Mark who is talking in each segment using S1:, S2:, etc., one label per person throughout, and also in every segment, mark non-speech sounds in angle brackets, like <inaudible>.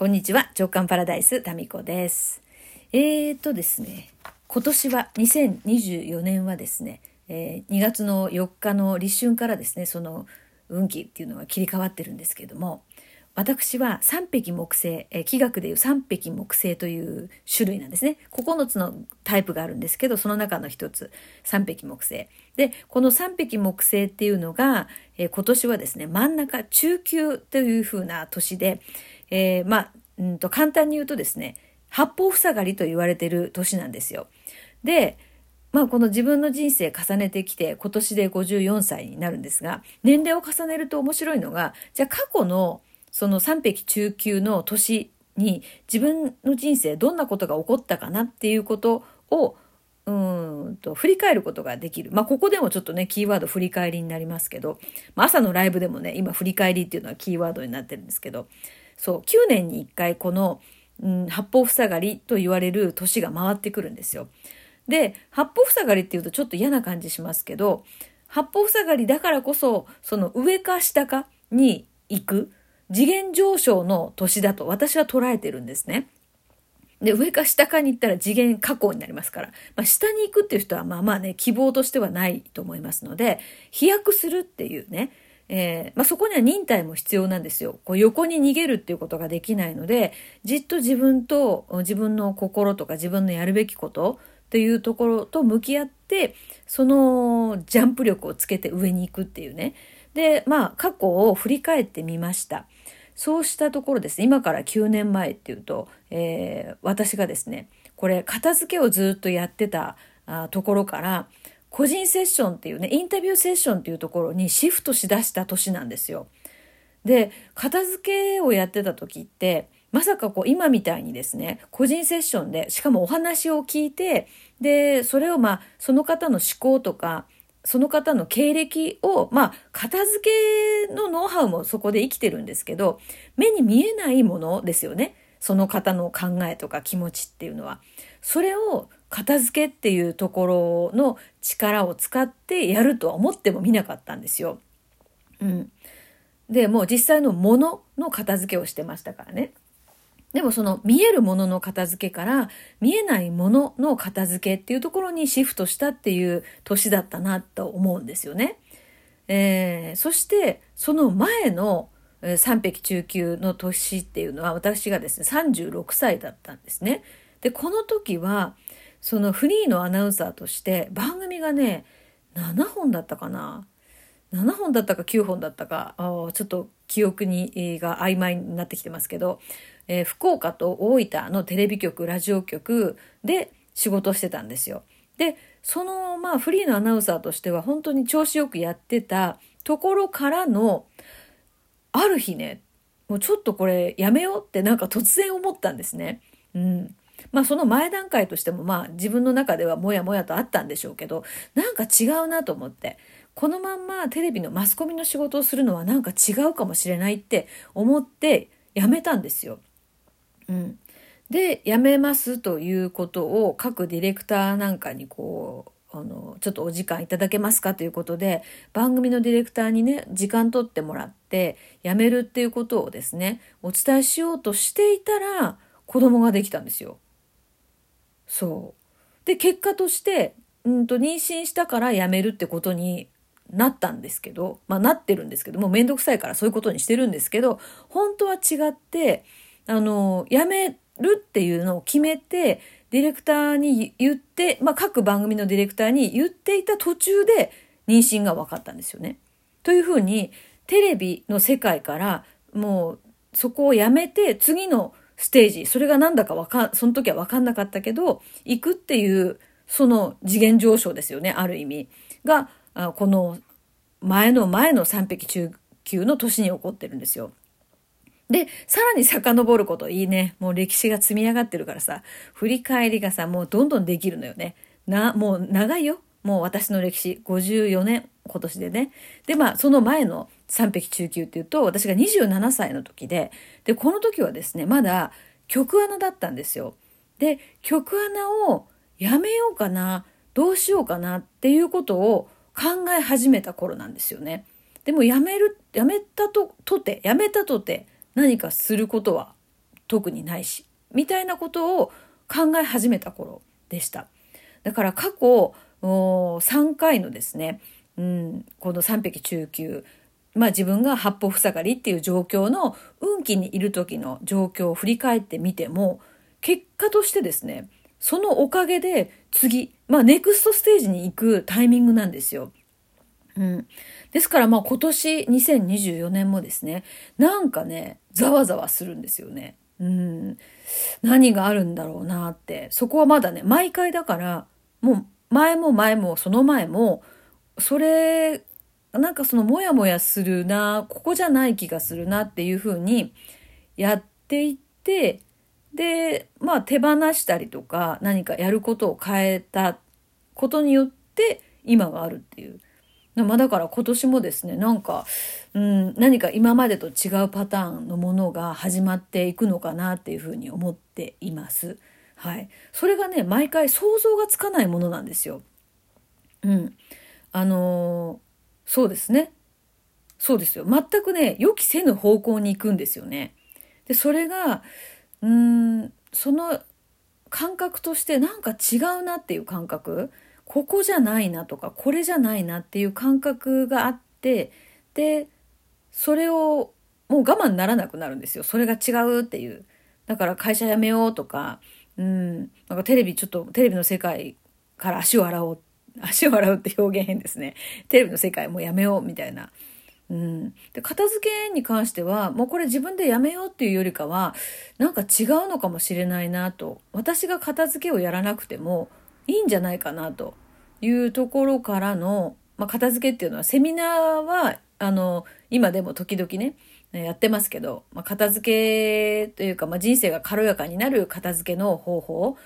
S1: こんにちは、直感パラダイス、タミコです。えーとですね、今年は、2024年はですね、えー、2月の4日の立春からですね、その運気っていうのが切り替わってるんですけども、私は三匹木星、え気学でいう三匹木星という種類なんですね。9つのタイプがあるんですけど、その中の一つ、三匹木星。で、この三匹木星っていうのが、え今年はですね、真ん中、中級というふうな年で、えー、まあ、うんと簡単に言うとですね、八方塞がりと言われてる年なんですよ。で、まあこの自分の人生重ねてきて今年で54歳になるんですが、年齢を重ねると面白いのが、じゃあ過去のその三匹中級の年に自分の人生どんなことが起こったかなっていうことをうんと振り返ることができる。まあここでもちょっとねキーワード振り返りになりますけど、まあ、朝のライブでもね今振り返りっていうのはキーワードになってるんですけどそう9年に1回この、うん、八方塞がりと言われる年が回ってくるんですよ。で八方塞がりっていうとちょっと嫌な感じしますけど八方塞がりだからこそその上か下かに行く次元上昇の年だと私は捉えてるんですね。で、上か下かに行ったら次元下降になりますから、まあ、下に行くっていう人はまあまあね、希望としてはないと思いますので、飛躍するっていうね、えー、まあ、そこには忍耐も必要なんですよ。こう横に逃げるっていうことができないので、じっと自分と自分の心とか自分のやるべきことっていうところと向き合って、そのジャンプ力をつけて上に行くっていうね。で、まあ、過去を振り返ってみました。そうしたところですね、今から9年前っていうと、えー、私がですね、これ、片付けをずっとやってたあところから、個人セッションっていうね、インタビューセッションっていうところにシフトしだした年なんですよ。で、片付けをやってた時って、まさかこう今みたいにですね、個人セッションで、しかもお話を聞いて、で、それをまあ、その方の思考とか、その方の経歴を、まあ、片付けのノウハウもそこで生きてるんですけど、目に見えないものですよね。その方の考えとか気持ちっていうのは。それを片付けっていうところの力を使ってやるとは思ってもみなかったんですよ。うん。で、もう実際のものの片付けをしてましたからね。でもその見えるものの片付けから見えないものの片付けっていうところにシフトしたっていう年だったなと思うんですよね。えー、そしてその前の三匹中級の年っていうのは私がですね36歳だったんですね。でこの時はそのフリーのアナウンサーとして番組がね7本だったかな7本だったか9本だったかちょっと記憶にが曖昧になってきてますけどえー、福岡と大分のテレビ局、ラジオ局で仕事してたんですよ。で、そのまあフリーのアナウンサーとしては本当に調子よくやってたところからの、ある日ね、もうちょっとこれやめようってなんか突然思ったんですね。うん。まあその前段階としてもまあ自分の中ではもやもやとあったんでしょうけど、なんか違うなと思って、このまんまテレビのマスコミの仕事をするのはなんか違うかもしれないって思ってやめたんですよ。うん、で辞めますということを各ディレクターなんかにこうあのちょっとお時間いただけますかということで番組のディレクターにね時間取ってもらって辞めるっていうことをですねお伝えしようとしていたら子供ができたんですよ。そうで結果としてうんと妊娠したから辞めるってことになったんですけどまあなってるんですけどもうめんどくさいからそういうことにしてるんですけど本当は違ってあの、辞めるっていうのを決めて、ディレクターに言って、まあ、各番組のディレクターに言っていた途中で妊娠が分かったんですよね。というふうに、テレビの世界からもうそこをやめて次のステージ、それがなんだかか、その時は分かんなかったけど、行くっていう、その次元上昇ですよね、ある意味。が、この前の前の3匹中級の年に起こってるんですよ。で、さらに遡ることいいね。もう歴史が積み上がってるからさ、振り返りがさ、もうどんどんできるのよね。な、もう長いよ。もう私の歴史、54年、今年でね。で、まあ、その前の三匹中級っていうと、私が27歳の時で、で、この時はですね、まだ曲穴だったんですよ。で、曲穴をやめようかな、どうしようかなっていうことを考え始めた頃なんですよね。でもやめる、やめたと、とて、やめたとて、何かすることは特にないしみたいなことを考え始めた頃でした。だから過去3回のですね、うん、この三匹中級まあ自分が八方塞がりっていう状況の運気にいる時の状況を振り返ってみても結果としてですねそのおかげで次、まあネクストステージに行くタイミングなんですよ。うん。ですからまあ今年2024年もですね、なんかね、ざわざわするんですよね。うん。何があるんだろうなって。そこはまだね、毎回だから、もう前も前もその前も、それなんかそのモヤモヤするな、ここじゃない気がするなっていうふうにやっていって、で、まあ手放したりとか何かやることを変えたことによって今があるっていう。まあだから今年もですね、なんか、うん、何か今までと違うパターンのものが始まっていくのかなっていうふうに思っています。はい。それがね、毎回想像がつかないものなんですよ。うん。あのーそうですね。そうですよ。全くね、予期せぬ方向に行くんですよね。で、それが、うん、その感覚としてなんか違うなっていう感覚、ここじゃないなとか、これじゃないなっていう感覚があって、で、それをもう我慢ならなくなるんですよ。それが違うっていう。だから会社辞めようとか、うん、なんかテレビちょっと、テレビの世界から足を洗おう <laughs> 足を洗うって表現変ですね。テレビの世界もうやめようみたいな。うん、で片付けに関してはもうこれ自分でやめようっていうよりかはなんか違うのかもしれないなと私が片付けをやらなくてもいいんじゃないかなというところからの、まあ、片付けっていうのはセミナーはあの今でも時々ねやってますけど、まあ、片付けというか、まあ、人生が軽やかになる片付けの方法。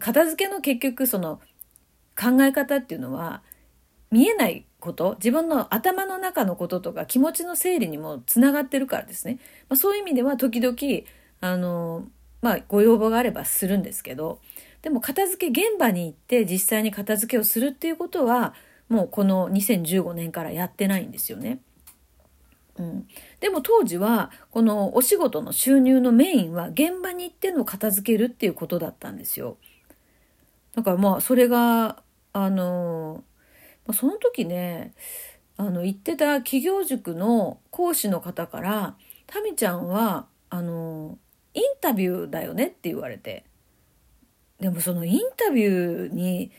S1: 片付けの結局その考え方っていうのは見えないこと自分の頭の中のこととか気持ちの整理にもつながってるからですね、まあ、そういう意味では時々あの、まあ、ご要望があればするんですけどでも片付け現場に行って実際に片付けをするっていうことはもうこの2015年からやってないんですよね。うん、でも当時はこのお仕事の収入のメインは現場に行っての片付けるっていうことだったんですよ。だからまあそれがあのその時ねあの行ってた企業塾の講師の方から「タミちゃんはあのインタビューだよね」って言われてでもそのインタビューに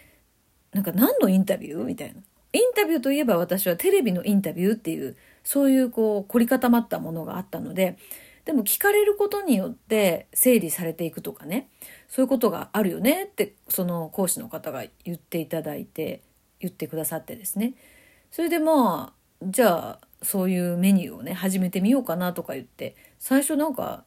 S1: なんか何のインタビュー？みたいな。インタビューといえば私はテレビのインタビューっていうそういうこう凝り固まったものがあったのででも聞かれることによって整理されていくとかねそういうことがあるよねってその講師の方が言っていただいて言ってくださってですねそれでまあじゃあそういうメニューをね始めてみようかなとか言って最初なんか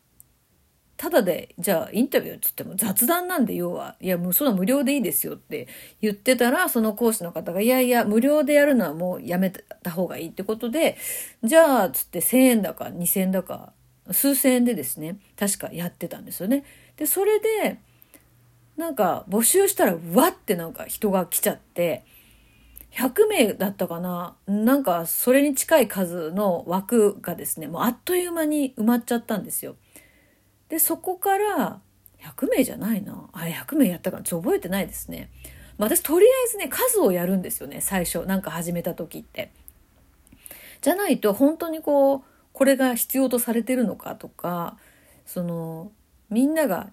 S1: ただでじゃあインタビューっつっても雑談なんで要はいやもうそんな無料でいいですよって言ってたらその講師の方がいやいや無料でやるのはもうやめた方がいいってことでじゃあつって1,000円だか2,000円だか数千円でですね確かやってたんですよね。でそれでなんか募集したらわってなんか人が来ちゃって100名だったかななんかそれに近い数の枠がですねもうあっという間に埋まっちゃったんですよ。でそこから100名じゃないなあれ100名やったかちょっと覚えてないですね。まあ、私とりあえずね数をやるんですよね最初なんか始めた時って。じゃないと本当にこうこれが必要とされてるのかとかそのみんなが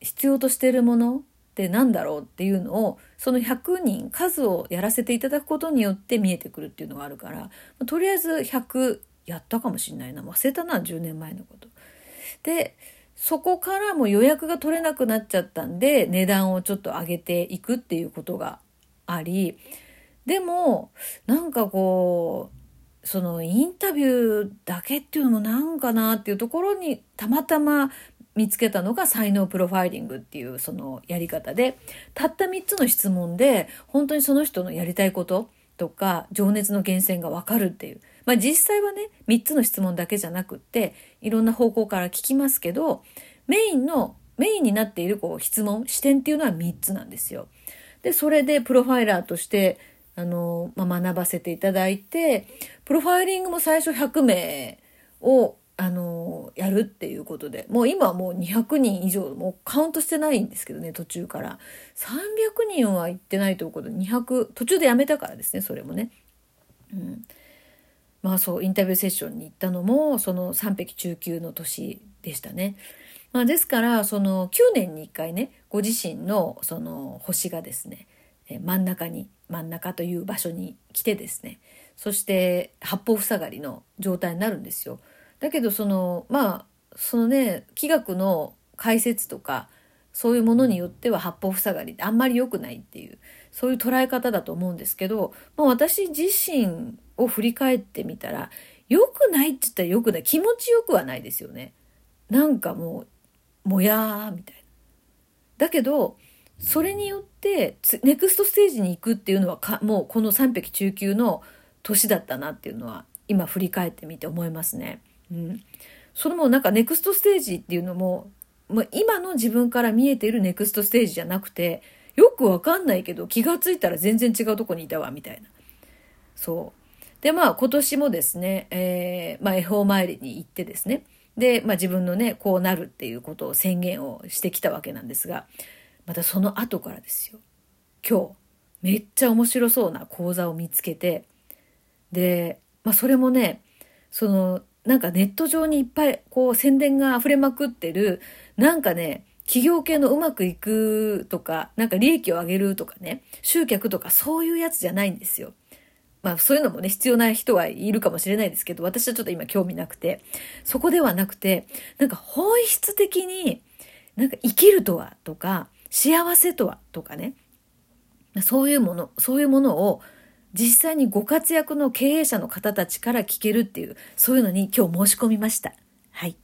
S1: 必要としてるものって何だろうっていうのをその100人数をやらせていただくことによって見えてくるっていうのがあるからとりあえず100やったかもしんないな忘れたな10年前のこと。でそこからも予約が取れなくなっちゃったんで値段をちょっと上げていくっていうことがありでもなんかこうそのインタビューだけっていうのもなんかなっていうところにたまたま見つけたのが才能プロファイリングっていうそのやり方でたった3つの質問で本当にその人のやりたいこととか情熱の源泉がわかるっていう。まあ実際はね3つの質問だけじゃなくっていろんな方向から聞きますけどメインのメインになっているこう質問視点っていうのは3つなんですよ。でそれでプロファイラーとしてあの、まあ、学ばせていただいてプロファイリングも最初100名をあのやるっていうことでもう今はもう200人以上もうカウントしてないんですけどね途中から300人は行ってないということで200途中でやめたからですねそれもね。うんまあそうインタビューセッションに行ったのもその三匹中級の年でしたね。まあ、ですからその9年に1回ねご自身のその星がですね真ん中に真ん中という場所に来てですねそして八方塞がりの状態になるんですよ。だけどそのまあそのね気学の解説とかそういうものによっては八方塞がりってあんまり良くないっていうそういう捉え方だと思うんですけど、まあ、私自身を振り返ってみたら良くないって言ったら良くない気持ちよくはないですよね。なんかもうもやーみたいな。だけどそれによってネクストステージに行くっていうのはかもうこの3匹中級の年だったなっていうのは今振り返ってみて思いますね。うん、それもなんかネクストステージっていうのも、まあ、今の自分から見えているネクストステージじゃなくてよくわかんないけど気がついたら全然違うとこにいたわみたいな。そう。でまあ今年もですね、えー、まあ、恵方参りに行ってですねで、まあ、自分のねこうなるっていうことを宣言をしてきたわけなんですがまたその後からですよ今日めっちゃ面白そうな講座を見つけてで、まあ、それもねそのなんかネット上にいっぱいこう宣伝が溢れまくってるなんかね企業系のうまくいくとかなんか利益を上げるとかね集客とかそういうやつじゃないんですよ。まあそういうのもね必要な人はいるかもしれないですけど私はちょっと今興味なくてそこではなくてなんか本質的になんか生きるとはとか幸せとはとかねそういうものそういうものを実際にご活躍の経営者の方たちから聞けるっていう、そういうのに今日申し込みました。はい。